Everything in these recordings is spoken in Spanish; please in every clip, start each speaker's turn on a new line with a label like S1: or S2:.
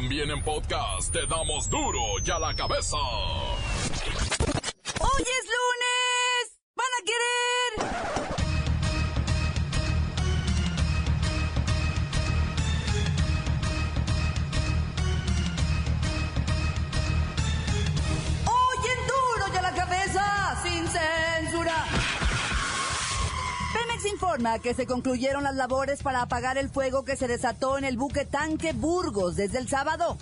S1: También en podcast te damos duro y a la cabeza.
S2: ¡Hoy es Que se concluyeron las labores para apagar el fuego que se desató en el buque tanque Burgos desde el sábado.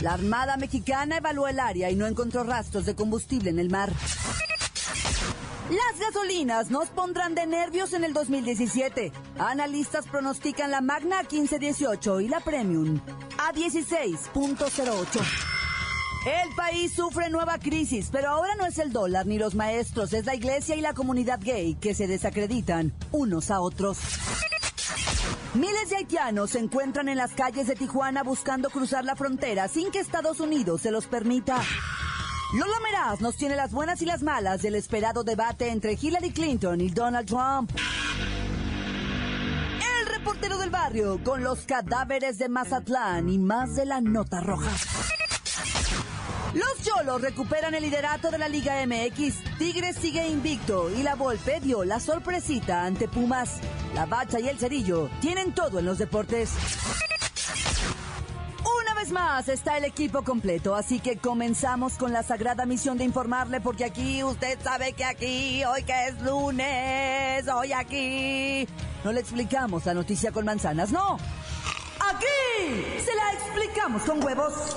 S2: La Armada Mexicana evaluó el área y no encontró rastros de combustible en el mar. Las gasolinas nos pondrán de nervios en el 2017. Analistas pronostican la Magna a 1518 y la Premium a 16.08. El país sufre nueva crisis, pero ahora no es el dólar ni los maestros, es la iglesia y la comunidad gay que se desacreditan unos a otros. Miles de haitianos se encuentran en las calles de Tijuana buscando cruzar la frontera sin que Estados Unidos se los permita. Lola Meraz nos tiene las buenas y las malas del esperado debate entre Hillary Clinton y Donald Trump. El reportero del barrio con los cadáveres de Mazatlán y más de la nota roja. Los Cholos recuperan el liderato de la Liga MX. Tigres sigue invicto y la Volpe dio la sorpresita ante Pumas. La Bacha y el Cerillo tienen todo en los deportes. Una vez más está el equipo completo, así que comenzamos con la sagrada misión de informarle, porque aquí usted sabe que aquí, hoy que es lunes, hoy aquí, no le explicamos la noticia con manzanas, no. Aquí se la explicamos con huevos.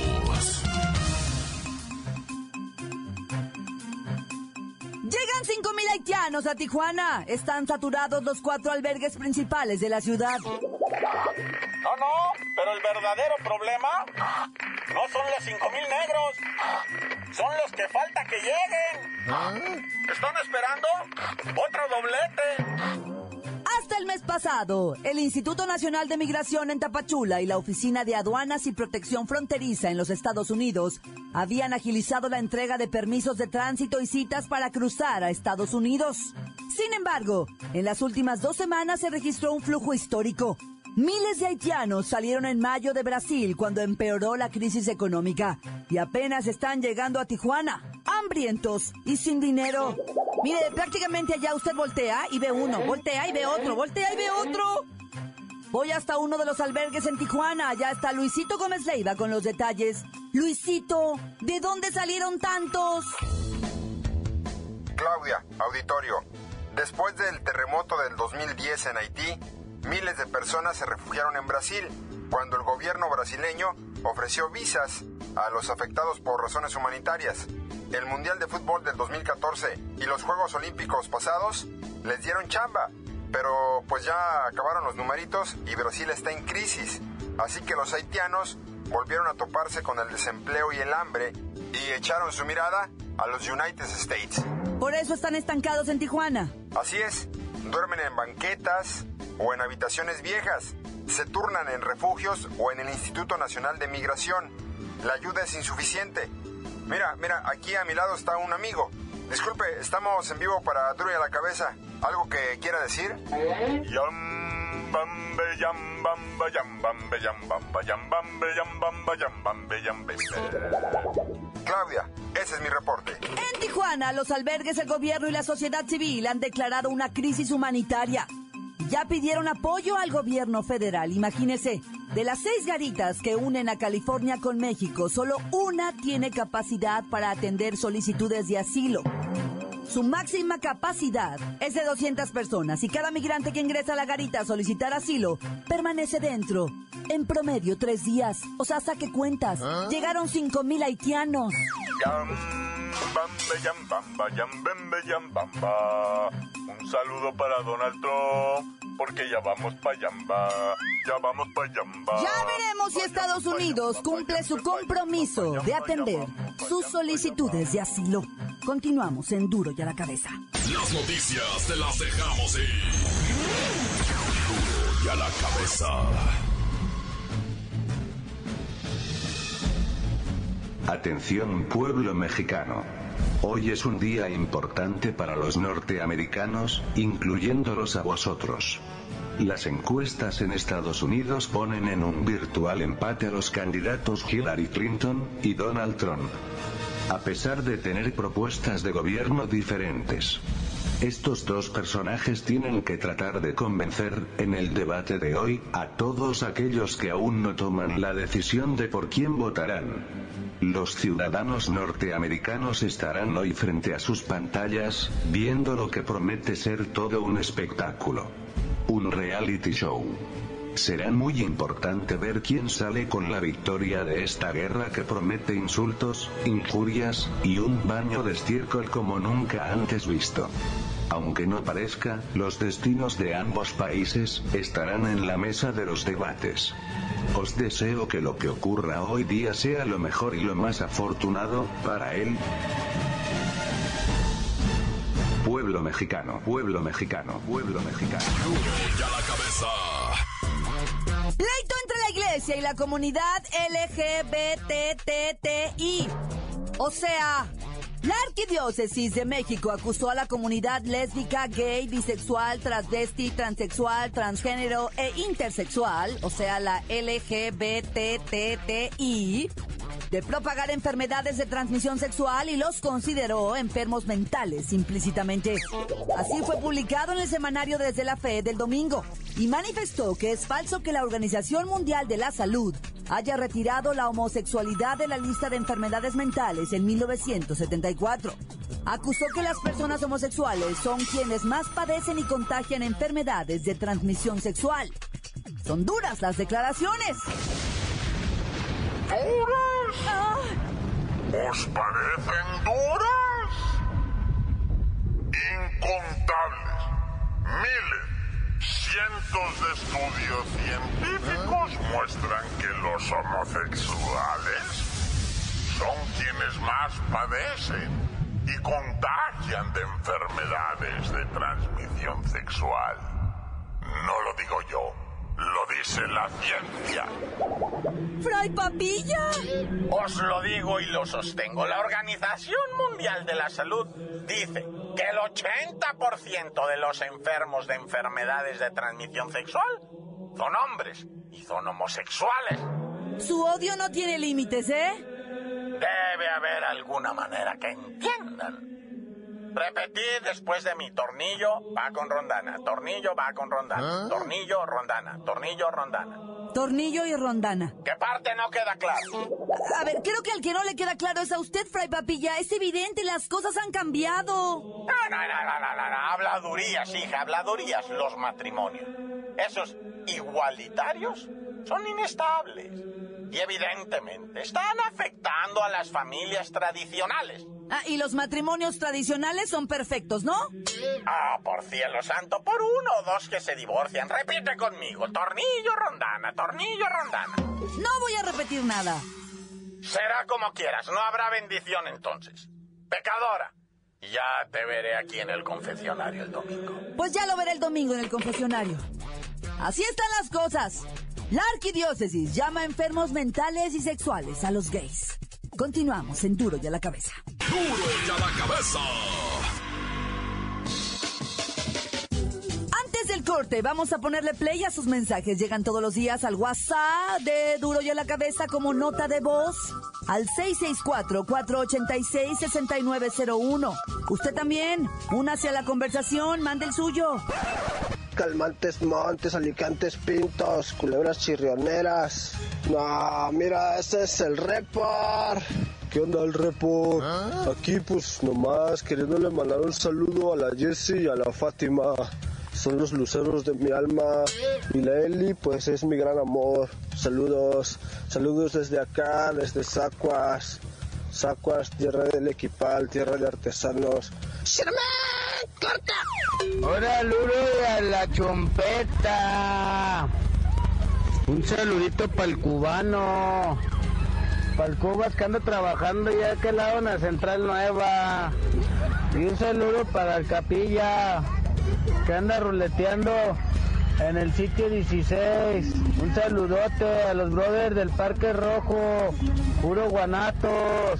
S2: Llegan 5.000 haitianos a Tijuana. Están saturados los cuatro albergues principales de la ciudad.
S3: No, no, pero el verdadero problema no son los cinco mil negros, son los que falta que lleguen. ¿Están esperando otro doblete?
S2: Hasta el mes pasado, el Instituto Nacional de Migración en Tapachula y la Oficina de Aduanas y Protección Fronteriza en los Estados Unidos habían agilizado la entrega de permisos de tránsito y citas para cruzar a Estados Unidos. Sin embargo, en las últimas dos semanas se registró un flujo histórico. Miles de haitianos salieron en mayo de Brasil cuando empeoró la crisis económica y apenas están llegando a Tijuana, hambrientos y sin dinero. Mire, prácticamente allá usted voltea y ve uno, voltea y ve otro, voltea y ve otro. Voy hasta uno de los albergues en Tijuana. Allá está Luisito Gómez Leiva con los detalles. Luisito, ¿de dónde salieron tantos?
S4: Claudia, auditorio. Después del terremoto del 2010 en Haití, miles de personas se refugiaron en Brasil cuando el gobierno brasileño ofreció visas a los afectados por razones humanitarias. El Mundial de Fútbol del 2014 y los Juegos Olímpicos pasados les dieron chamba, pero pues ya acabaron los numeritos y Brasil está en crisis. Así que los haitianos volvieron a toparse con el desempleo y el hambre y echaron su mirada a los United States.
S2: Por eso están estancados en Tijuana.
S4: Así es, duermen en banquetas o en habitaciones viejas, se turnan en refugios o en el Instituto Nacional de Migración. La ayuda es insuficiente. Mira, mira, aquí a mi lado está un amigo. Disculpe, estamos en vivo para Duro a la Cabeza. ¿Algo que quiera decir? Claudia, ese es mi reporte.
S2: En Tijuana, los albergues, el gobierno y la sociedad civil han declarado una crisis humanitaria. Ya pidieron apoyo al gobierno federal. Imagínese, de las seis garitas que unen a California con México, solo una tiene capacidad para atender solicitudes de asilo. Su máxima capacidad es de 200 personas y cada migrante que ingresa a la garita a solicitar asilo permanece dentro. En promedio, tres días. O sea, saque cuentas. Llegaron 5.000 haitianos.
S3: Un saludo para Donald Trump, porque ya vamos pa' Yamba, ya vamos pa' Yamba.
S2: Ya veremos si Estados Unidos cumple su compromiso de atender sus solicitudes de asilo. Continuamos en Duro y a la cabeza.
S1: Las noticias te las dejamos ir. Duro y a la cabeza.
S5: Atención pueblo mexicano. Hoy es un día importante para los norteamericanos, incluyéndolos a vosotros. Las encuestas en Estados Unidos ponen en un virtual empate a los candidatos Hillary Clinton y Donald Trump. A pesar de tener propuestas de gobierno diferentes. Estos dos personajes tienen que tratar de convencer, en el debate de hoy, a todos aquellos que aún no toman la decisión de por quién votarán. Los ciudadanos norteamericanos estarán hoy frente a sus pantallas, viendo lo que promete ser todo un espectáculo. Un reality show. Será muy importante ver quién sale con la victoria de esta guerra que promete insultos, injurias, y un baño de estiércol como nunca antes visto. Aunque no parezca, los destinos de ambos países estarán en la mesa de los debates. Os deseo que lo que ocurra hoy día sea lo mejor y lo más afortunado para él. Pueblo mexicano, pueblo mexicano, pueblo mexicano.
S1: Ya la cabeza.
S2: Pleito entre la iglesia y la comunidad LGBTTI. O sea, la Arquidiócesis de México acusó a la comunidad lésbica, gay, bisexual, transvesti, transexual, transgénero e intersexual, o sea, la LGBTTI, de propagar enfermedades de transmisión sexual y los consideró enfermos mentales implícitamente. Así fue publicado en el semanario Desde la Fe del domingo y manifestó que es falso que la Organización Mundial de la Salud haya retirado la homosexualidad de la lista de enfermedades mentales en 1974. Acusó que las personas homosexuales son quienes más padecen y contagian enfermedades de transmisión sexual. Son duras las declaraciones.
S3: ¿Os parecen duras? Incontables. Miles. Cientos de estudios científicos muestran que los homosexuales son quienes más padecen y contagian de enfermedades de transmisión sexual. No lo digo yo, lo dice la ciencia.
S2: ¡Fray Papilla!
S3: Os lo digo y lo sostengo. La Organización Mundial de la Salud dice que el 80% de los enfermos de enfermedades de transmisión sexual son hombres y son homosexuales.
S2: Su odio no tiene límites, ¿eh?
S3: Debe haber alguna manera que entiendan. Repetid después de mi tornillo va con rondana, tornillo va con rondana, tornillo, rondana, tornillo, rondana.
S2: Tornillo y rondana.
S3: ¿Qué parte no queda claro?
S2: A ver, creo que al que no le queda claro es a usted, Fray Papilla. Es evidente, las cosas han cambiado.
S3: No, no, no, no, no, no, no. Habladurías, hija, habladurías los matrimonios. Esos igualitarios son inestables. Y evidentemente están afectando a las familias tradicionales.
S2: Ah, y los matrimonios tradicionales son perfectos, ¿no?
S3: Ah, por cielo santo, por uno o dos que se divorcian. Repite conmigo, tornillo rondana, tornillo rondana.
S2: No voy a repetir nada.
S3: Será como quieras, no habrá bendición entonces. Pecadora, ya te veré aquí en el confesionario el domingo.
S2: Pues ya lo veré el domingo en el confesionario. Así están las cosas. La arquidiócesis llama enfermos mentales y sexuales a los gays. Continuamos en Duro y a la cabeza.
S1: Duro y a la cabeza.
S2: Antes del corte, vamos a ponerle play a sus mensajes. Llegan todos los días al WhatsApp de Duro y a la cabeza como nota de voz al 664-486-6901. Usted también, únase a la conversación, mande el suyo.
S6: Calmantes, montes, alicantes, pintos, culebras chirrioneras. No, mira, ese es el report. ¿Qué onda el report? Aquí pues nomás queriéndole mandar un saludo a la Jessie y a la Fátima. Son los luceros de mi alma. Y la Eli pues es mi gran amor. Saludos, saludos desde acá, desde Sacuas. Sacuas, tierra del equipal, tierra de artesanos. ¡Sherman! ¡Corta!
S7: Hola, Luro a la chompeta. Un saludito para el cubano. Para el Cubas que anda trabajando ya que lado en la Central Nueva. Y un saludo para el Capilla que anda ruleteando en el sitio 16. Un saludote a los brothers del Parque Rojo, puro guanatos.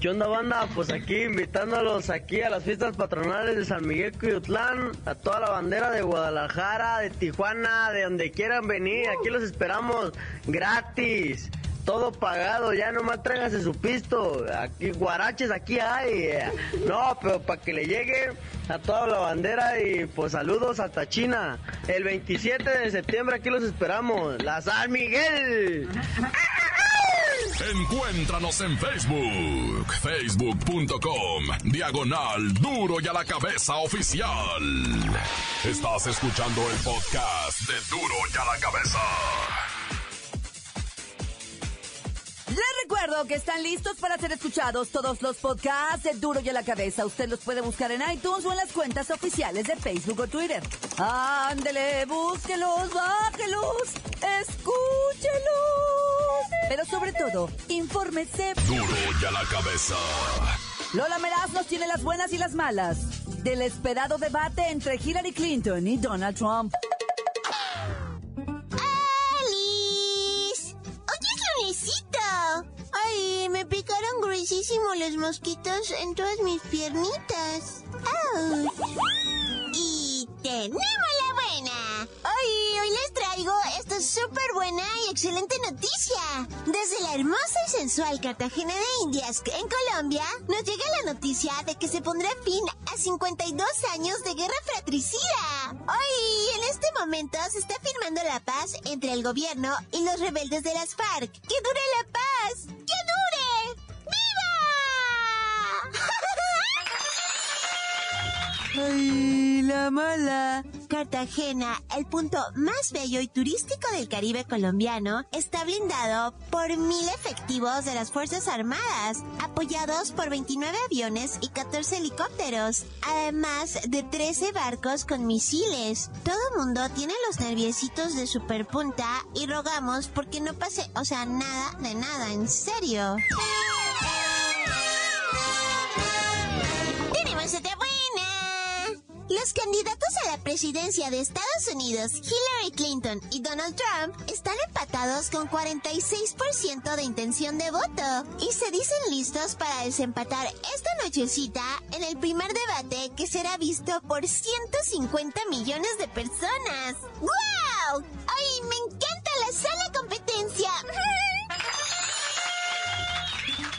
S8: ¿Qué onda banda? Pues aquí invitándolos aquí a las fiestas patronales de San Miguel Cuyutlán, a toda la bandera de Guadalajara, de Tijuana, de donde quieran venir, aquí los esperamos gratis todo pagado, ya nomás tráigase su pisto. Aquí, guaraches, aquí hay. No, pero para que le llegue a toda la bandera y pues saludos hasta China. El 27 de septiembre aquí los esperamos. La San Miguel.
S1: Encuéntranos en Facebook, facebook.com, diagonal duro y a la cabeza oficial. Estás escuchando el podcast de duro y a la cabeza.
S2: Recuerdo que están listos para ser escuchados todos los podcasts de Duro y a la Cabeza. Usted los puede buscar en iTunes o en las cuentas oficiales de Facebook o Twitter. Ándele, búsquelos, bájelos, escúchelos. Pero sobre todo, infórmese.
S1: Duro y a la cabeza.
S2: Lola Meraz nos tiene las buenas y las malas del esperado debate entre Hillary Clinton y Donald Trump.
S9: Gruesísimo los mosquitos en todas mis piernitas! ¡Auch! ¡Y tenemos la buena! ¡Ay, hoy les traigo esta súper buena y excelente noticia! Desde la hermosa y sensual Cartagena de Indias, en Colombia, nos llega la noticia de que se pondrá fin a 52 años de guerra fratricida. Hoy, en este momento, se está firmando la paz entre el gobierno y los rebeldes de las FARC. ¡Que dure la paz!
S2: ¡Ay, la mala!
S9: Cartagena, el punto más bello y turístico del Caribe colombiano, está blindado por mil efectivos de las Fuerzas Armadas, apoyados por 29 aviones y 14 helicópteros, además de 13 barcos con misiles. Todo mundo tiene los nerviecitos de superpunta y rogamos porque no pase, o sea, nada de nada, en serio. Los candidatos a la presidencia de Estados Unidos, Hillary Clinton y Donald Trump, están empatados con 46% de intención de voto y se dicen listos para desempatar esta nochecita en el primer debate que será visto por 150 millones de personas. ¡Wow! ¡Ay, me encanta la sana competencia!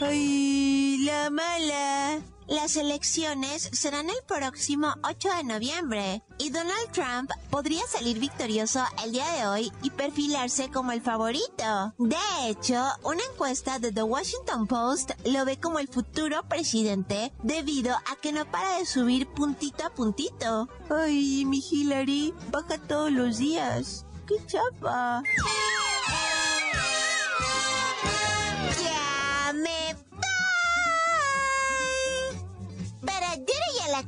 S9: ¡Ay, la mala! Las elecciones serán el próximo 8 de noviembre y Donald Trump podría salir victorioso el día de hoy y perfilarse como el favorito. De hecho, una encuesta de The Washington Post lo ve como el futuro presidente debido a que no para de subir puntito a puntito. Ay, mi Hillary, baja todos los días. ¡Qué chapa!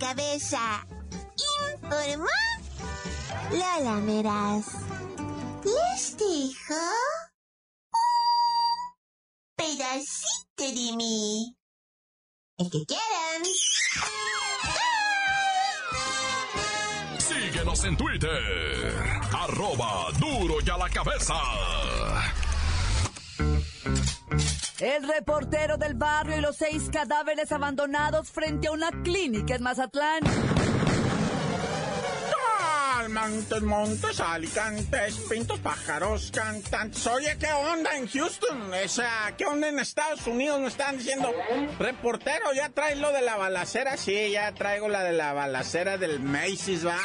S9: Cabeza. Informó Lola Meraz. Les dejo un pedacito de mí. El que quieran.
S1: Síguenos en Twitter. Arroba duro y a la cabeza.
S2: El reportero del barrio y los seis cadáveres abandonados frente a una clínica en Mazatlán.
S3: Montes, montes, alicantes, pintos, pájaros, cantantes. Oye, ¿qué onda en Houston? O sea, ¿qué onda en Estados Unidos? Me están diciendo, reportero, ¿ya traes lo de la balacera? Sí, ya traigo la de la balacera del Macy's, va.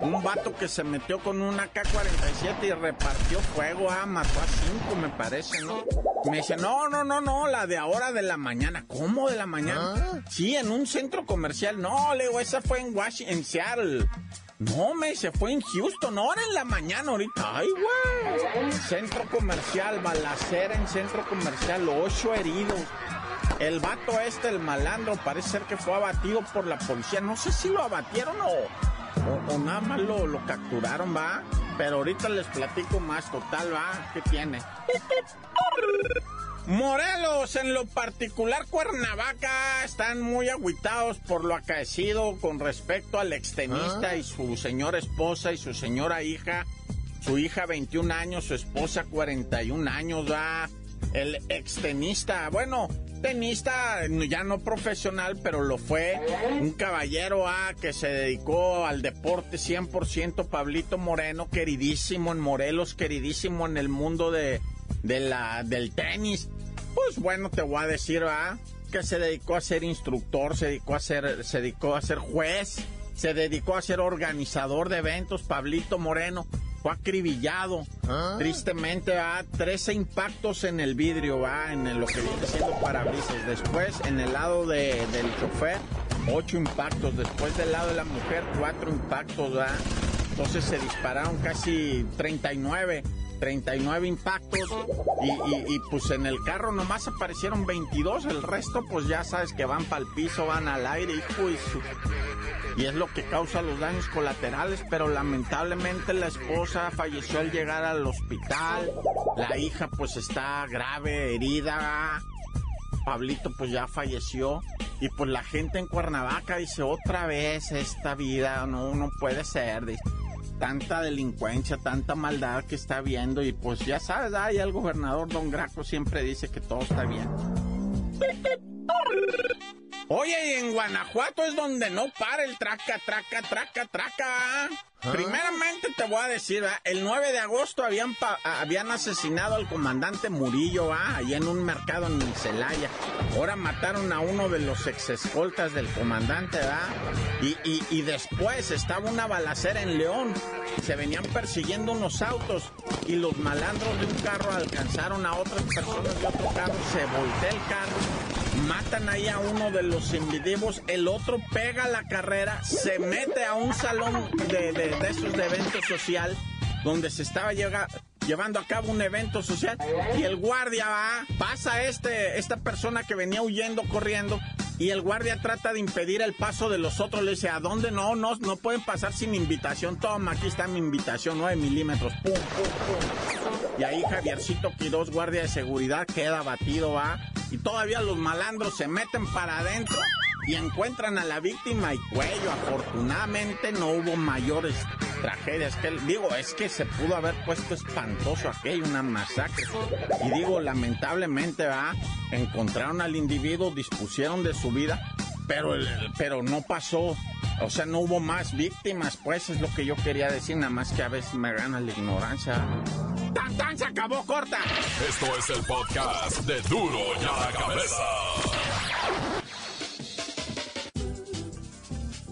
S3: Un vato que se metió con una K-47 y repartió fuego, ah, mató a cinco, me parece, ¿no? Me dice, no, no, no, no, la de ahora de la mañana. ¿Cómo de la mañana? Sí, en un centro comercial. No, le digo, esa fue en Washington, en Seattle. No, me se fue en Houston, ahora en la mañana ahorita. Ay, güey. Centro comercial, balacera en centro comercial, ocho heridos. El vato este, el malandro, parece ser que fue abatido por la policía. No sé si lo abatieron o, o, o nada más lo, lo capturaron, va. Pero ahorita les platico más, total, va. ¿Qué tiene? Morelos, en lo particular Cuernavaca, están muy agüitados por lo acaecido con respecto al extenista
S10: Ah.
S3: y su señora esposa y su señora hija. Su hija 21 años, su esposa 41 años, va. El extenista, bueno, tenista ya no profesional, pero lo fue. Un caballero ah, que se dedicó al deporte 100%, Pablito Moreno, queridísimo en Morelos, queridísimo en el mundo de, de la, del tenis. Pues bueno, te voy a decir. Que se dedicó a ser instructor, se dedicó a ser, se dedicó a ser juez, se dedicó a ser organizador de eventos, Pablito Moreno. Fue acribillado, tristemente, va 13 impactos en el vidrio, va en lo que viene siendo parabrisas. Después, en el lado de- del chofer, 8 impactos. Después del lado de la mujer, 4 impactos, va. Entonces se dispararon casi 39, 39 impactos y, pues en el carro nomás aparecieron 22, el resto pues ya sabes que van para el piso, van al aire, y su... Y es lo que causa los daños colaterales, pero lamentablemente la esposa falleció al llegar al hospital, la hija pues está grave, herida, Pablito pues ya falleció y pues la gente en Cuernavaca dice otra vez esta vida, no, no puede ser, tanta delincuencia, tanta maldad que está viendo y pues ya sabes, ahí el gobernador Don Graco siempre dice que todo está bien. Oye, y en Guanajuato es donde no para el traca, traca, traca, traca. Primeramente te voy a decir, ¿va? el 9 de agosto habían, pa- habían asesinado al comandante Murillo, ¿va? allá en un mercado en Celaya. Ahora mataron a uno de los ex escoltas del comandante. Y, y, y después estaba una balacera en León. Se venían persiguiendo unos autos y los malandros de un carro alcanzaron a otras personas de otro carro, se voltea el carro matan ahí a uno de los individuos, el otro pega la carrera, se mete a un salón de, de- de esos de evento social donde se estaba llevando a cabo un evento social y el guardia va, pasa este, esta persona que venía huyendo, corriendo. Y el guardia trata de impedir el paso de los otros. Le dice, ¿a dónde? No, no, no pueden pasar sin invitación. Toma, aquí está mi invitación, 9 milímetros. Pum. Y ahí Javiercito Quirós, guardia de seguridad, queda abatido, va. Y todavía los malandros se meten para adentro y encuentran a la víctima y cuello. Afortunadamente no hubo mayores tragedias. Que, digo, es que se pudo haber puesto espantoso aquello, una masacre. Y digo, lamentablemente, va, encontraron al individuo, dispusieron de su vida, pero, pero no pasó. O sea, no hubo más víctimas, pues es lo que yo quería decir, nada más que a veces me gana la ignorancia. ¡Tan, tan! Se acabó, corta.
S1: Esto es el podcast de Duro y a la Cabeza.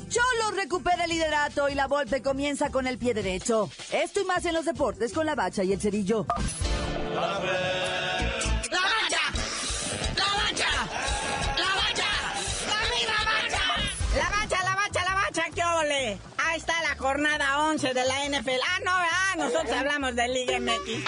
S2: Cholos recupera el liderato y la Volpe comienza con el pie derecho. Esto y más en los deportes con la bacha y el cerillo.
S11: ¡La
S12: jornada 11 de la NFL. Ah, no, ah, nosotros hablamos de Liga MX.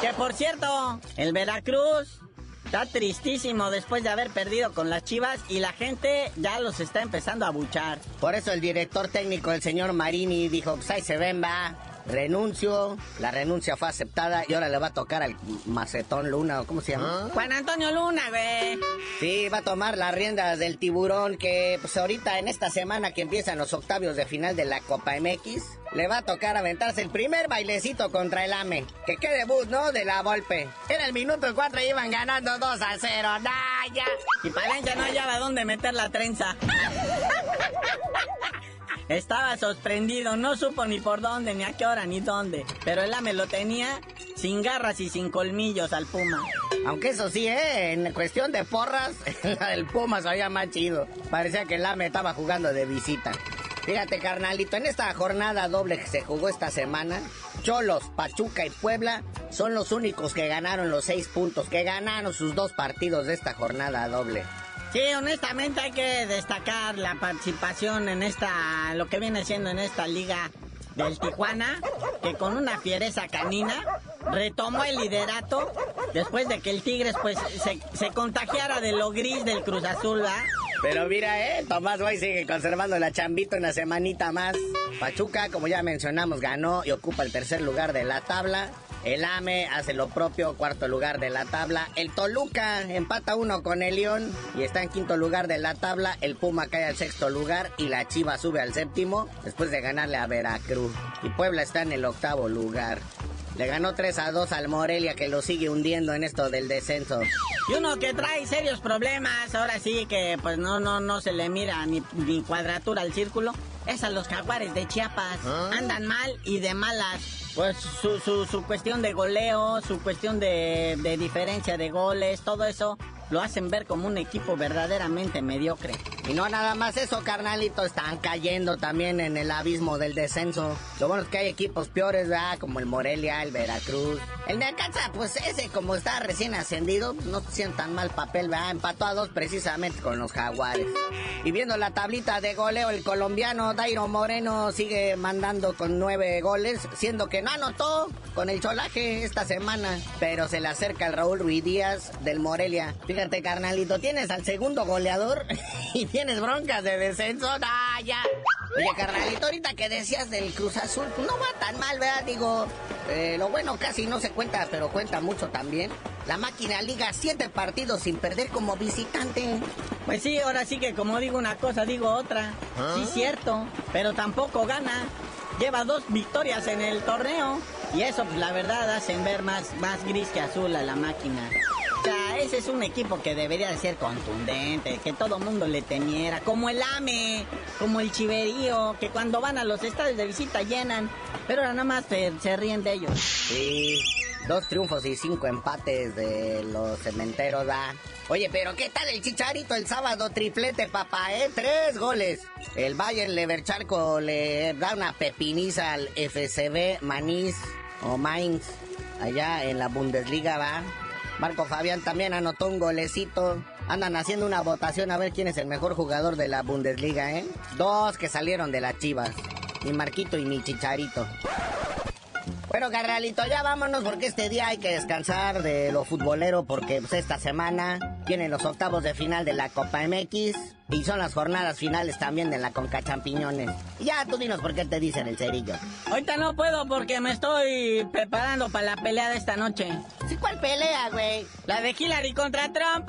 S12: Que por cierto, el Veracruz está tristísimo después de haber perdido con las Chivas y la gente ya los está empezando a buchar.
S13: Por eso el director técnico, el señor Marini, dijo, pues se ven, va, renuncio. La renuncia fue aceptada y ahora le va a tocar al Macetón Luna, ¿o cómo se llama?
S12: Juan Antonio Luna, güey.
S13: Sí, va a tomar las riendas del tiburón que pues ahorita en esta semana que empiezan los octavios de final de la Copa MX, le va a tocar aventarse el primer bailecito contra el AME. Que qué debut, ¿no? De la Volpe. Era el minuto 4 y iban ganando 2 a 0. ¡Nah, ya!
S12: Y Palencia no hallaba dónde meter la trenza. Estaba sorprendido, no supo ni por dónde, ni a qué hora, ni dónde. Pero el AME lo tenía sin garras y sin colmillos al Puma.
S13: Aunque eso sí, ¿eh? En cuestión de porras, la del Puma sabía más chido. Parecía que el AME estaba jugando de visita. Fíjate, carnalito, en esta jornada doble que se jugó esta semana, Cholos, Pachuca y Puebla son los únicos que ganaron los seis puntos, que ganaron sus dos partidos de esta jornada doble.
S12: Sí, honestamente hay que destacar la participación en esta, lo que viene siendo en esta liga del Tijuana, que con una fiereza canina retomó el liderato después de que el Tigres pues se, se contagiara de lo gris del Cruz Azul.
S13: Pero mira, eh, Tomás Boy sigue conservando la chambita una semanita más. Pachuca, como ya mencionamos, ganó y ocupa el tercer lugar de la tabla. El AME hace lo propio, cuarto lugar de la tabla. El Toluca empata uno con el León y está en quinto lugar de la tabla. El Puma cae al sexto lugar y la Chiva sube al séptimo después de ganarle a Veracruz. Y Puebla está en el octavo lugar. Le ganó 3 a 2 al Morelia que lo sigue hundiendo en esto del descenso.
S12: Y uno que trae serios problemas, ahora sí que pues no no no se le mira ni, ni cuadratura al círculo, es a los jaguares de Chiapas. Andan mal y de malas. Pues su, su, su cuestión de goleo, su cuestión de, de diferencia de goles, todo eso lo hacen ver como un equipo verdaderamente mediocre.
S13: Y no nada más eso, carnalito, están cayendo también en el abismo del descenso. Lo bueno es que hay equipos peores, ¿verdad? Como el Morelia, el Veracruz. El Necaxa, pues ese como está recién ascendido, no siente tan mal papel, ¿verdad? Empató a dos precisamente con los Jaguares. Y viendo la tablita de goleo, el colombiano Dairo Moreno sigue mandando con nueve goles, siendo que no anotó con el cholaje esta semana, pero se le acerca el Raúl Ruiz Díaz del Morelia. Fíjate, carnalito, tienes al segundo goleador y tienes broncas de descenso. ¡Ah, ya! Oye, carnalito, ahorita que decías del Cruz Azul, pues no va tan mal, ¿verdad? Digo, eh, lo bueno casi no se cuenta, pero cuenta mucho también. La máquina liga siete partidos sin perder como visitante.
S12: Pues sí, ahora sí que como digo una cosa, digo otra. Sí, cierto, pero tampoco gana. Lleva dos victorias en el torneo. Y eso, pues la verdad, hacen ver más, más gris que azul a la máquina. Ese es un equipo que debería de ser contundente, que todo mundo le temiera, como el AME, como el Chiverío, que cuando van a los estadios de visita llenan, pero ahora nada más se, ríen de ellos.
S13: Sí, dos triunfos y cinco empates de los cementeros, ¿verdad? Oye, pero ¿qué tal el Chicharito el sábado? Triplete, papá, ¿eh? Tres goles. El Bayern Levercharco le da una pepiniza al FCB Manís o Mainz, allá en la Bundesliga, ¿va? Marco Fabián también anotó un golecito. Andan haciendo una votación a ver quién es el mejor jugador de la Bundesliga, ¿eh? Dos que salieron de las chivas. Mi Marquito y mi Chicharito. Bueno, carnalito, ya vámonos porque este día hay que descansar de lo futbolero porque pues, esta semana tienen los octavos de final de la Copa MX y son las jornadas finales también de la Conca Champiñones. Y ya tú dinos por qué te dicen el cerillo.
S12: Ahorita no puedo porque me estoy preparando para la pelea de esta noche.
S13: ¿Sí, ¿Cuál pelea, güey?
S12: La de Hillary contra Trump.